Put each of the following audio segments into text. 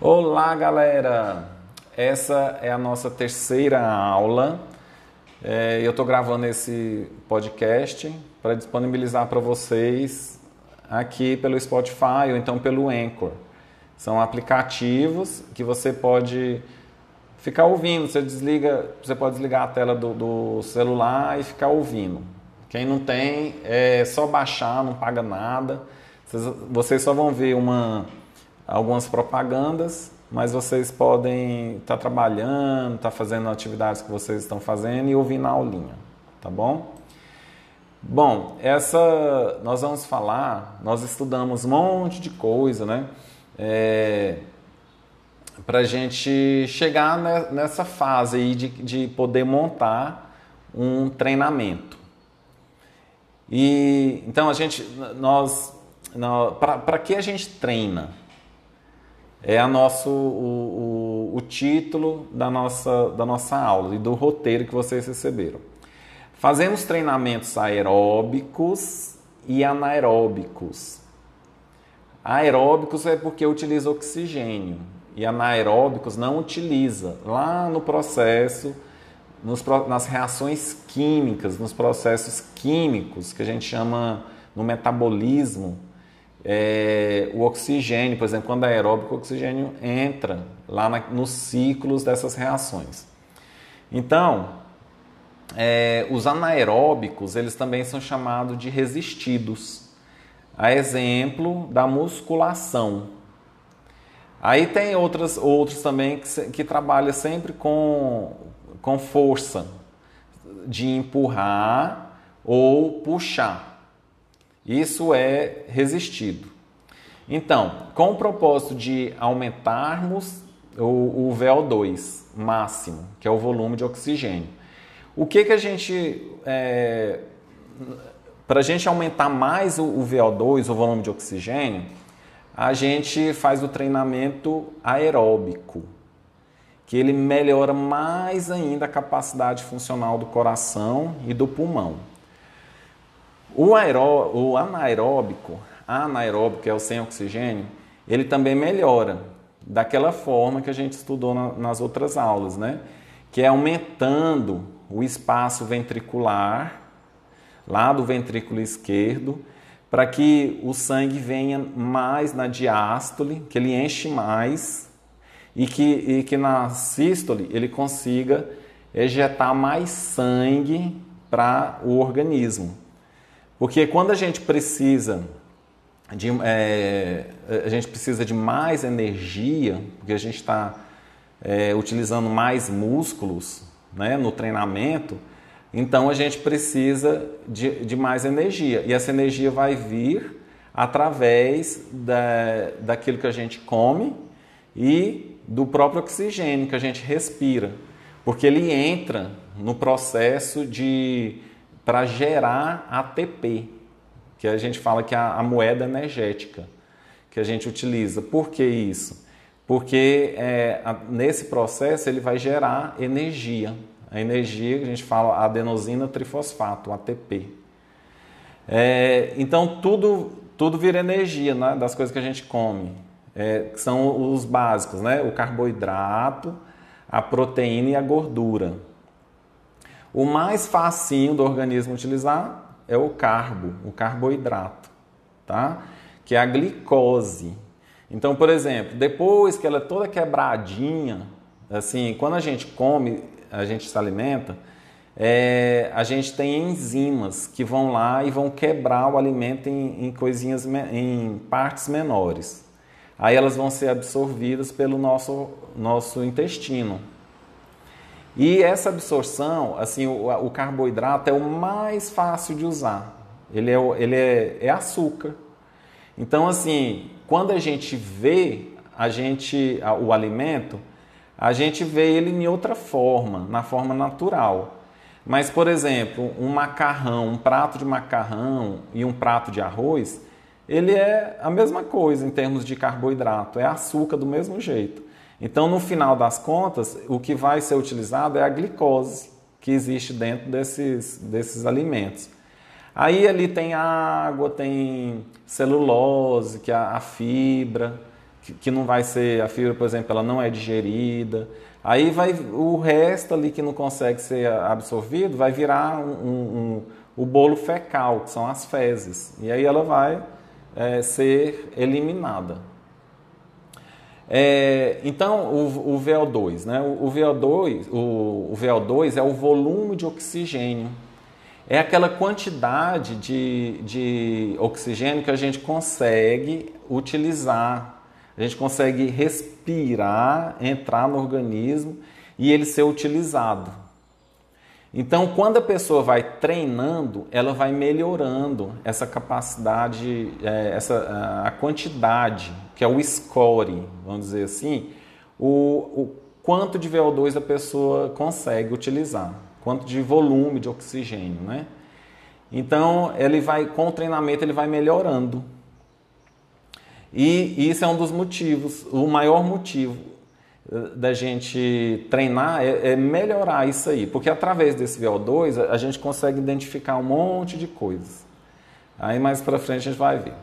Olá, galera! Essa é a nossa terceira aula. É, eu estou gravando esse podcast para disponibilizar para vocês aqui pelo Spotify ou então pelo Anchor. São aplicativos que você pode ficar ouvindo. Você desliga, você pode desligar a tela do, do celular e ficar ouvindo. Quem não tem, é só baixar, não paga nada. Vocês, vocês só vão ver uma algumas propagandas, mas vocês podem estar tá trabalhando, estar tá fazendo atividades que vocês estão fazendo e ouvir na aulinha, tá bom? Bom, essa nós vamos falar, nós estudamos um monte de coisa, né? É, para gente chegar nessa fase aí de, de poder montar um treinamento. E então a gente, nós para que a gente treina? É a nosso, o, o, o, título da nossa, da nossa aula e do roteiro que vocês receberam. Fazemos treinamentos aeróbicos e anaeróbicos. Aeróbicos é porque utiliza oxigênio e anaeróbicos não utiliza. Lá no processo, nos, nas reações químicas, nos processos químicos que a gente chama no metabolismo, é, o oxigênio, por exemplo, quando é aeróbico, o oxigênio entra lá na, nos ciclos dessas reações. Então, é, os anaeróbicos, eles também são chamados de resistidos. A exemplo da musculação. Aí tem outras, outros também que, que trabalham sempre com, com força, de empurrar ou puxar. Isso é resistido. Então, com o propósito de aumentarmos o, o VO2 máximo, que é o volume de oxigênio. O que, que a gente. É, Para a gente aumentar mais o, o VO2, o volume de oxigênio, a gente faz o treinamento aeróbico, que ele melhora mais ainda a capacidade funcional do coração e do pulmão. O, aeró, o anaeróbico, anaeróbico, é o sem oxigênio, ele também melhora daquela forma que a gente estudou na, nas outras aulas, né? Que é aumentando o espaço ventricular, lá do ventrículo esquerdo, para que o sangue venha mais na diástole, que ele enche mais e que, e que na sístole ele consiga ejetar mais sangue para o organismo. Porque quando a gente precisa de, é, a gente precisa de mais energia, porque a gente está é, utilizando mais músculos né, no treinamento, então a gente precisa de, de mais energia. E essa energia vai vir através da, daquilo que a gente come e do próprio oxigênio que a gente respira, porque ele entra no processo de para gerar ATP, que a gente fala que é a, moeda energética que a gente utiliza. Por que isso? Porque é, a, nesse processo ele vai gerar energia. A energia que a gente fala adenosina trifosfato, ATP. É, então tudo, tudo vira energia né, das coisas que a gente come. É, são os básicos, né? O carboidrato, a proteína e a gordura. O mais facinho do organismo utilizar é o carbo, o carboidrato, tá? Que é a glicose. Então, por exemplo, depois que ela é toda quebradinha, assim, quando a gente come, a gente se alimenta, é, a gente tem enzimas que vão lá e vão quebrar o alimento em, em coisinhas, em partes menores. Aí elas vão ser absorvidas pelo nosso, nosso intestino. E essa absorção, assim, o, o, carboidrato é o mais fácil de usar. Ele é, ele é, é açúcar. Então, assim, quando a gente vê a gente o alimento, a gente vê ele em outra forma, na forma natural. Mas, por exemplo, um macarrão, um prato de macarrão e um prato de arroz, ele é a mesma coisa em termos de carboidrato, é açúcar do mesmo jeito. Então, no final das contas, o que vai ser utilizado é a glicose que existe dentro desses, desses alimentos. Aí ali tem água, tem celulose, que é a fibra, que, que não vai ser, a fibra, por exemplo, ela não é digerida. Aí vai o resto ali que não consegue ser absorvido vai virar um, um, um, o bolo fecal, que são as fezes. E aí ela vai é, ser eliminada. É, então, o, o, VO2, né? O, o VO2, o, o, VO2 é o volume de oxigênio. É aquela quantidade de, de oxigênio que a gente consegue utilizar. A gente consegue respirar, entrar no organismo e ele ser utilizado. Então, quando a pessoa vai treinando, ela vai melhorando essa capacidade, é, essa, a quantidade, que é o score, vamos dizer assim, o, o quanto de VO2 a pessoa consegue utilizar, quanto de volume de oxigênio, né? Então, ele vai, com o treinamento, ele vai melhorando. E isso é um dos motivos, o maior motivo da gente treinar é, é, melhorar isso aí, porque através desse VO2 a, gente consegue identificar um monte de coisas. Aí mais para frente a gente vai ver.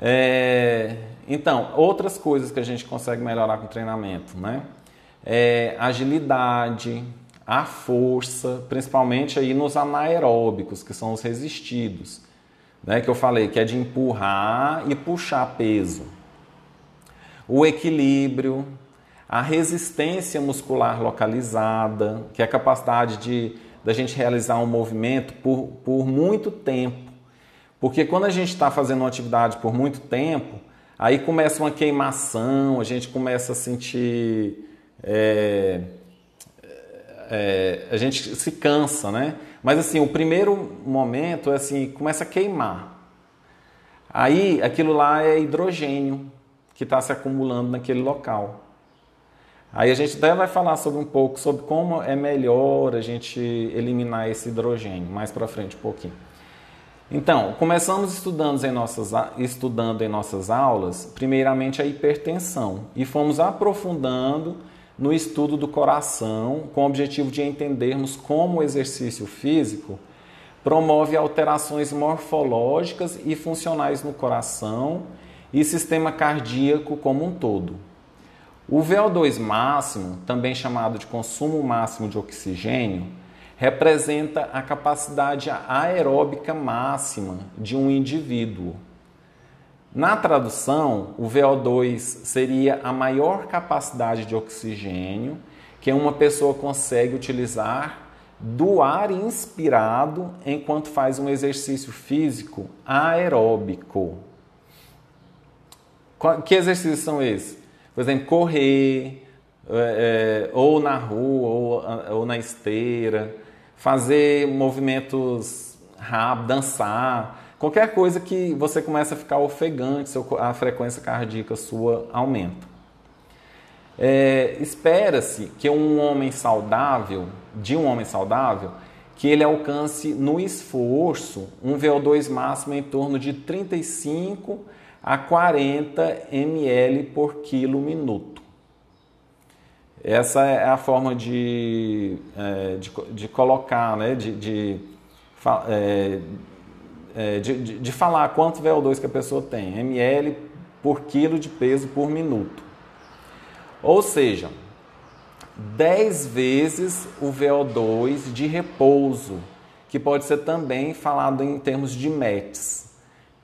É, então, outras coisas que a gente consegue melhorar com treinamento, né? É, agilidade, a força, principalmente aí nos anaeróbicos, que são os resistidos, né? Que eu falei que é de empurrar e puxar peso. O equilíbrio, a resistência muscular localizada, que é a capacidade de da gente realizar um movimento por, por muito tempo. Porque quando a gente está fazendo uma atividade por muito tempo, aí começa uma queimação, a gente começa a sentir. É, é, a gente se cansa, né? Mas assim, o primeiro momento é assim, começa a queimar. Aí aquilo lá é hidrogênio que está se acumulando naquele local. Aí a gente até vai falar sobre um pouco sobre como é melhor a gente eliminar esse hidrogênio mais para frente um pouquinho. Então, começamos estudando em, nossas, estudando em nossas aulas, primeiramente a hipertensão, e fomos aprofundando no estudo do coração, com o objetivo de entendermos como o exercício físico promove alterações morfológicas e funcionais no coração e sistema cardíaco como um todo. O VO2 máximo, também chamado de consumo máximo de oxigênio, representa a capacidade aeróbica máxima de um indivíduo. Na tradução, o VO2 seria a maior capacidade de oxigênio que uma pessoa consegue utilizar do ar inspirado enquanto faz um exercício físico aeróbico. Que exercícios são esses? Por exemplo, correr, é, é, ou na rua, ou, ou na esteira, fazer movimentos rápidos, dançar, qualquer coisa que você começa a ficar ofegante, a frequência cardíaca sua aumenta. É, Espera-se que um homem saudável, de um homem saudável, que ele alcance no esforço um VO2 máximo em torno de 35 a 40 ml por quilo minuto. Essa é a forma de, é, de, de, colocar, né, de, de, é, é, de, de falar quanto VO2 que a pessoa tem, ml por quilo de peso por minuto. Ou seja, 10 vezes o VO2 de repouso, que pode ser também falado em termos de METs.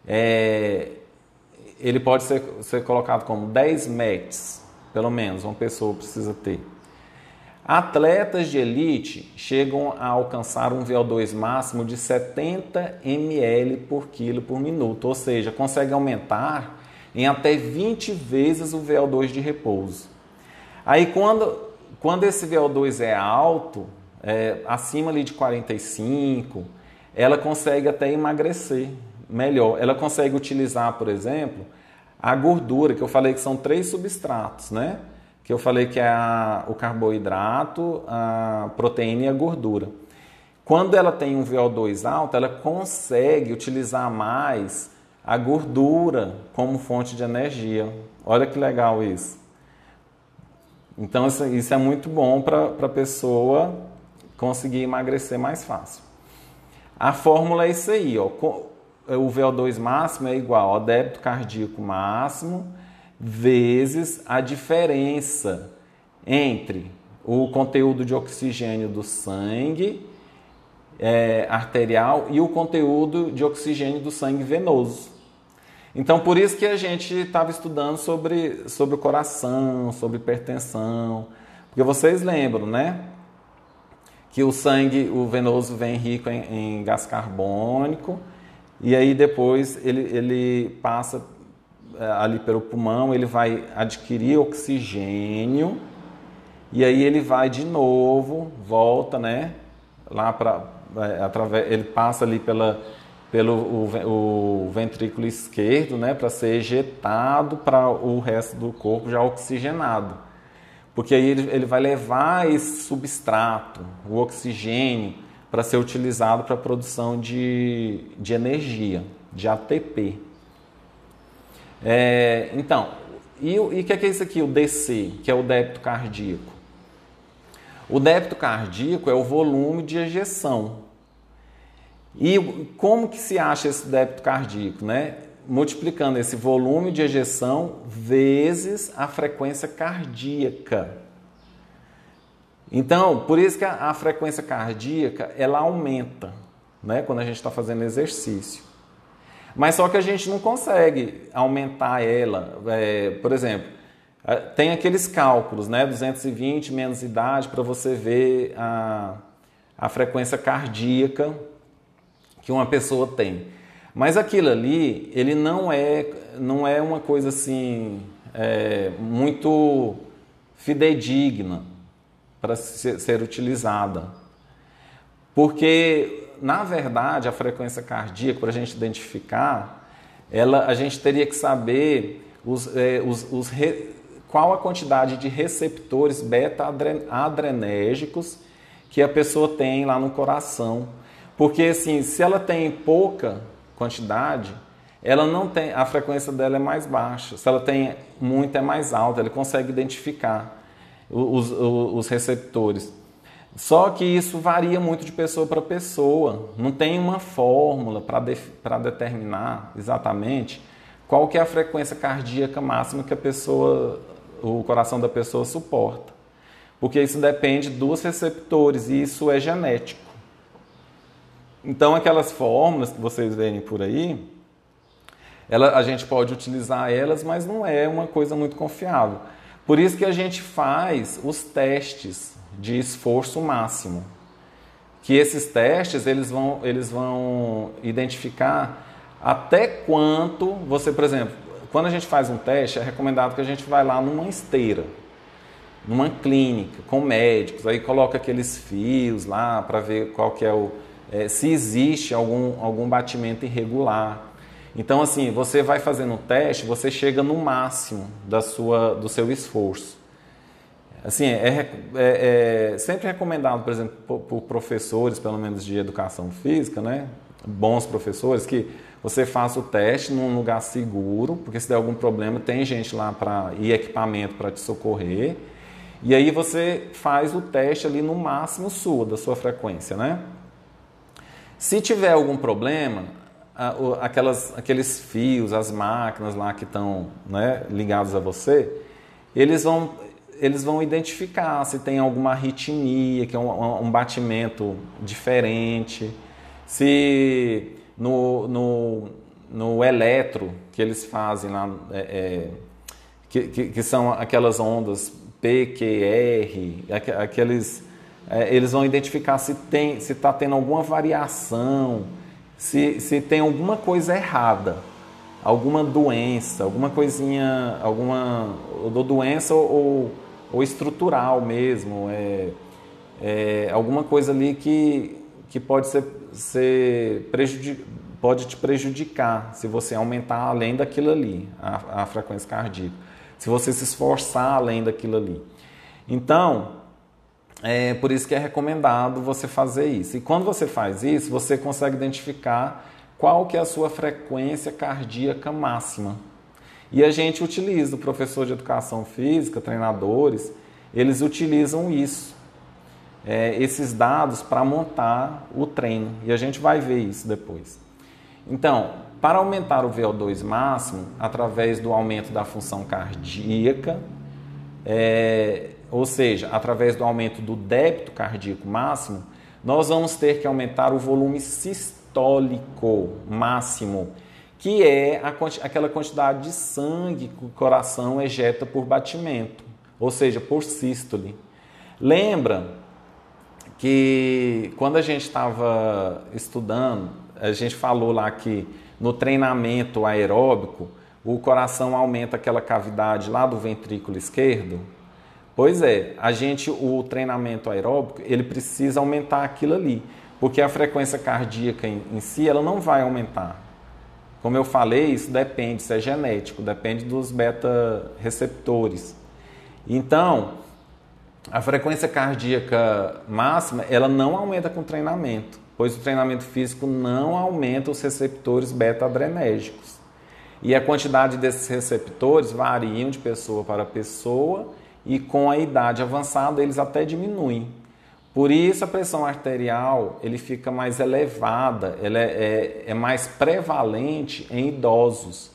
É, ele pode ser, ser colocado como 10 METs, pelo menos, uma pessoa precisa ter. Atletas de elite chegam a alcançar um VO2 máximo de 70 ml por quilo por minuto, ou seja, consegue aumentar em até 20 vezes o VO2 de repouso. Aí quando, quando esse VO2 é alto, é, acima ali de 45, ela consegue até emagrecer, melhor. Ela consegue utilizar, por exemplo, a gordura, que eu falei que são três substratos, né? Que eu falei que é a, o carboidrato, a proteína e a gordura. Quando ela tem um VO2 alto, ela consegue utilizar mais a gordura como fonte de energia. Olha que legal isso. Então, isso é muito bom para a pessoa conseguir emagrecer mais fácil. A fórmula é isso aí, ó. É, o VO2 máximo é igual ao débito cardíaco máximo vezes a diferença entre o conteúdo de oxigênio do sangue é, arterial e o conteúdo de oxigênio do sangue venoso. Então, por isso que a gente estava estudando sobre, sobre o coração, sobre hipertensão, porque vocês lembram, né? Que o sangue, o venoso vem rico em, em gás carbônico e aí depois ele, ele passa é, ali pelo pulmão, ele vai adquirir oxigênio e aí ele vai de novo, volta, né? Lá para é, através, ele passa ali pela pelo o, o ventrículo esquerdo, né, para ser ejetado para o resto do corpo já oxigenado. Porque aí ele, ele vai levar esse substrato, o oxigênio, para ser utilizado para a produção de, de energia, de ATP. É, então, e o que é, que é isso aqui, o DC, que é o débito cardíaco? O débito cardíaco é o volume de ejeção. E como que se acha esse débito cardíaco, né? Multiplicando esse volume de ejeção vezes a frequência cardíaca. Então, por isso que a, a frequência cardíaca ela aumenta, né? Quando a gente está fazendo exercício. Mas só que a gente não consegue aumentar ela. É, por exemplo, tem aqueles cálculos, né? 220 menos idade para você ver a, a frequência cardíaca que uma pessoa tem. Mas aquilo ali, ele não é, não é uma coisa assim é, muito fidedigna para ser, utilizada. Porque, na verdade, a frequência cardíaca, para a gente identificar, ela, a gente teria que saber os, é, os, os re, qual a quantidade de receptores beta-adrenérgicos que a pessoa tem lá no coração. Porque assim, se ela tem pouca quantidade, ela não tem, a frequência dela é mais baixa. Se ela tem muita é mais alta, ele consegue identificar os, os, receptores. Só que isso varia muito de pessoa para pessoa. Não tem uma fórmula para de, determinar exatamente qual que é a frequência cardíaca máxima que a pessoa o coração da pessoa suporta. Porque isso depende dos receptores e isso é genético. Então, aquelas fórmulas que vocês veem por aí, ela, a gente pode utilizar elas, mas não é uma coisa muito confiável. Por isso que a gente faz os testes de esforço máximo. Que esses testes eles vão, eles vão identificar até quanto você, por exemplo, quando a gente faz um teste, é recomendado que a gente vá lá numa esteira, numa clínica, com médicos, aí coloca aqueles fios lá para ver qual que é o. É, se existe algum, algum batimento irregular. Então, assim, você vai fazendo o teste, você chega no máximo da sua, do seu esforço. Assim, é, é, é sempre recomendado, por exemplo, por, por professores, pelo menos de educação física, né? Bons professores, que você faça o teste num lugar seguro, porque se der algum problema, tem gente lá para e equipamento para te socorrer. E aí você faz o teste ali no máximo sua, da sua frequência, né? Se tiver algum problema, aquelas, aqueles fios, as máquinas lá que estão né, ligados a você, eles vão, eles vão identificar se tem alguma arritmia, que é um, um batimento diferente, se no, no, no eletro que eles fazem lá, é, é, que, que, que, são aquelas ondas PQR, aqueles, é, eles vão identificar se tem, se está tendo alguma variação, se, se tem alguma coisa errada, alguma doença, alguma coisinha, alguma doença ou, ou estrutural mesmo, é, é, alguma coisa ali que, que pode ser ser pode te prejudicar se você aumentar além daquilo ali, a, a frequência cardíaca. Se você se esforçar além daquilo ali. Então, é por isso que é recomendado você fazer isso. E quando você faz isso, você consegue identificar qual que é a sua frequência cardíaca máxima. E a gente utiliza, o professor de educação física, treinadores, eles utilizam isso é, esses dados para montar o treino. E a gente vai ver isso depois. Então, para aumentar o VO2 máximo através do aumento da função cardíaca, é, ou seja, através do aumento do débito cardíaco máximo, nós vamos ter que aumentar o volume sistólico máximo, que é a, aquela quantidade de sangue que o coração ejeta por batimento, ou seja, por sístole. Lembra que quando a gente estava estudando, a gente falou lá que no treinamento aeróbico, o coração aumenta aquela cavidade lá do ventrículo esquerdo? Pois é, a gente, o treinamento aeróbico, ele precisa aumentar aquilo ali, porque a frequência cardíaca em, em si, ela não vai aumentar. Como eu falei, isso depende, isso é genético, depende dos beta receptores. Então, a frequência cardíaca máxima, ela não aumenta com treinamento, pois o treinamento físico não aumenta os receptores beta-adrenérgicos. E a quantidade desses receptores variam de pessoa para pessoa e com a idade avançada eles até diminuem. Por isso a pressão arterial ele fica mais elevada, ela é, é, é mais prevalente em idosos,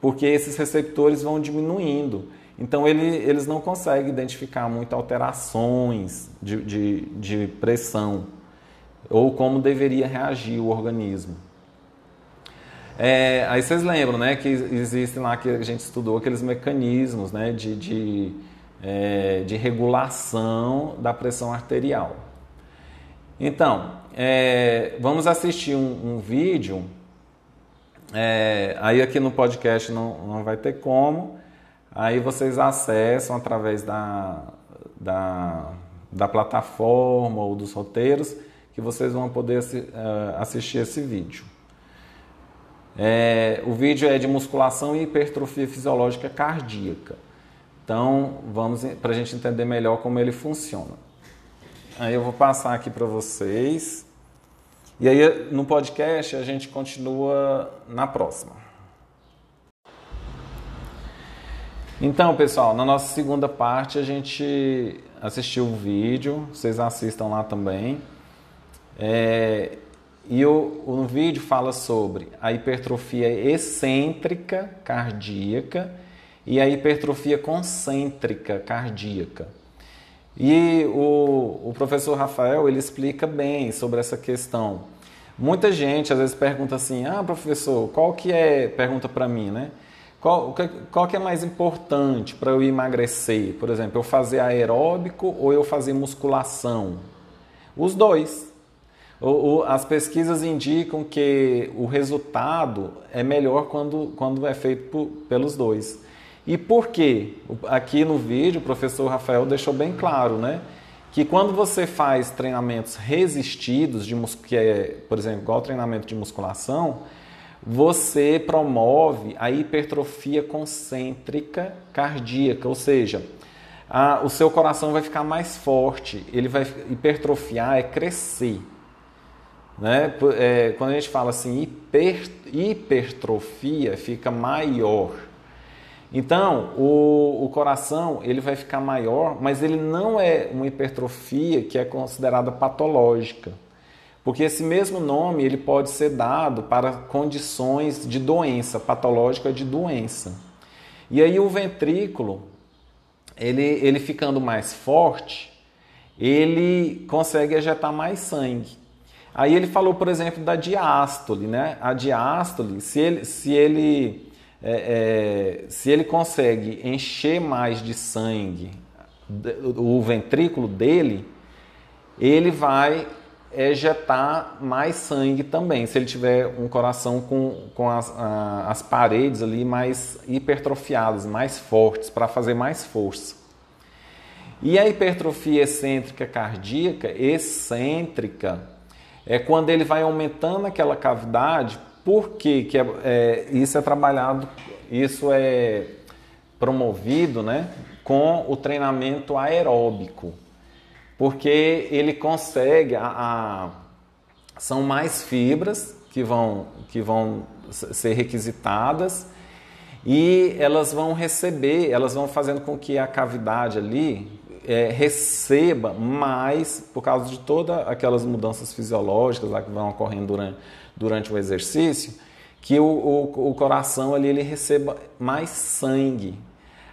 porque esses receptores vão diminuindo. Então ele, eles não conseguem identificar muito alterações de, de, de pressão ou como deveria reagir o organismo. É, aí vocês lembram né, que existem lá que a gente estudou aqueles mecanismos né, de, de é, de regulação da pressão arterial. Então, é, vamos assistir um, um vídeo. É, aí aqui no podcast não, não vai ter como. Aí vocês acessam através da, da, da plataforma ou dos roteiros que vocês vão poder uh, assistir esse vídeo. É, o vídeo é de musculação e hipertrofia fisiológica cardíaca. Então, vamos para a gente entender melhor como ele funciona. Aí eu vou passar aqui para vocês. E aí no podcast a gente continua na próxima. Então, pessoal, na nossa segunda parte a gente assistiu o vídeo, vocês assistam lá também. É, e o, o vídeo fala sobre a hipertrofia excêntrica cardíaca e a hipertrofia concêntrica cardíaca. E o, o professor Rafael ele explica bem sobre essa questão. Muita gente às vezes pergunta assim: ah, professor, qual que é. Pergunta para mim, né? Qual, qual que é mais importante para eu emagrecer? Por exemplo, eu fazer aeróbico ou eu fazer musculação? Os dois. O, o, as pesquisas indicam que o resultado é melhor quando, quando é feito por, pelos dois. E por quê? Aqui no vídeo o professor Rafael deixou bem claro, né? Que quando você faz treinamentos resistidos, de que é, por exemplo, igual treinamento de musculação, você promove a hipertrofia concêntrica cardíaca, ou seja, a, o seu coração vai ficar mais forte, ele vai hipertrofiar, é crescer. Né? É, quando a gente fala assim, hiper, hipertrofia fica maior. Então, o, o, coração ele vai ficar maior, mas ele não é uma hipertrofia que é considerada patológica. Porque esse mesmo nome ele pode ser dado para condições de doença, patológica de doença. E aí o ventrículo, ele, ele ficando mais forte, ele consegue ejetar mais sangue. Aí ele falou, por exemplo, da diástole, né? A diástole, se ele, se ele é, é, se ele consegue encher mais de sangue o ventrículo dele, ele vai ejetar mais sangue também. Se ele tiver um coração com, com as, a, as paredes ali mais hipertrofiadas, mais fortes, para fazer mais força. E a hipertrofia excêntrica cardíaca, excêntrica, é quando ele vai aumentando aquela cavidade por que, que é, é, isso é trabalhado, isso é promovido né, com o treinamento aeróbico? Porque ele consegue, a, a, são mais fibras que vão, que vão ser requisitadas e elas vão receber, elas vão fazendo com que a cavidade ali é, receba mais por causa de todas aquelas mudanças fisiológicas lá que vão ocorrendo durante, durante o exercício, que o, o, o coração ali ele receba mais sangue.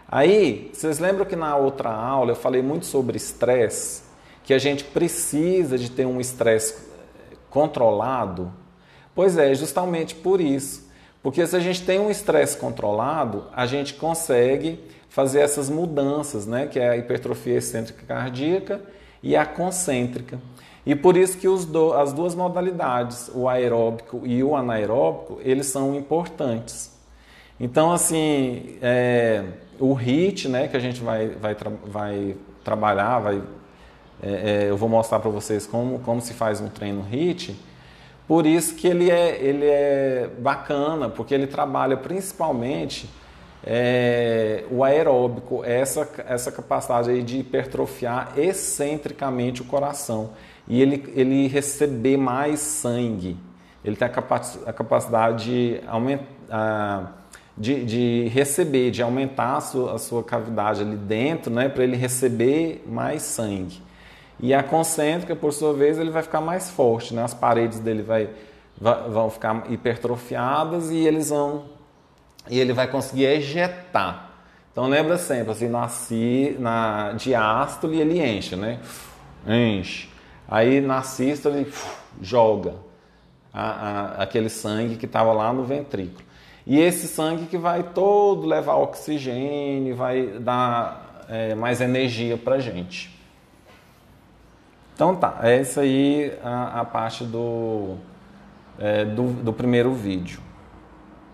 Aí, vocês lembram que na outra aula eu falei muito sobre estresse, que a gente precisa de ter um estresse controlado? Pois é, justamente por isso. Porque se a gente tem um estresse controlado, a gente consegue fazer essas mudanças, né? que é a hipertrofia excêntrica cardíaca e a concêntrica. E por isso que do, as duas modalidades, o aeróbico e o anaeróbico, eles são importantes. Então, assim, é, o HIT, né, que a gente vai, vai, vai trabalhar, vai, é, é, eu vou mostrar para vocês como, como se faz um treino HIT, por isso que ele é, ele é bacana, porque ele trabalha principalmente é, o aeróbico, essa, essa capacidade aí de hipertrofiar excentricamente o coração e ele, ele receber mais sangue. Ele tem a, capac, a capacidade de, aumentar, de, de, receber, de aumentar a sua, a sua cavidade ali dentro, né, para ele receber mais sangue. E a concêntrica, por sua vez, ele vai ficar mais forte, né? as paredes dele vai, vai, vão ficar hipertrofiadas e eles vão e ele vai conseguir ejetar. Então lembra sempre, assim, nasci na diástole ele enche, né? Enche. Aí na sístole joga a, a, aquele sangue que estava lá no ventrículo. E esse sangue que vai todo levar oxigênio, vai dar é, mais energia para gente. Então tá, essa aí a, a parte do, é, do, do primeiro vídeo.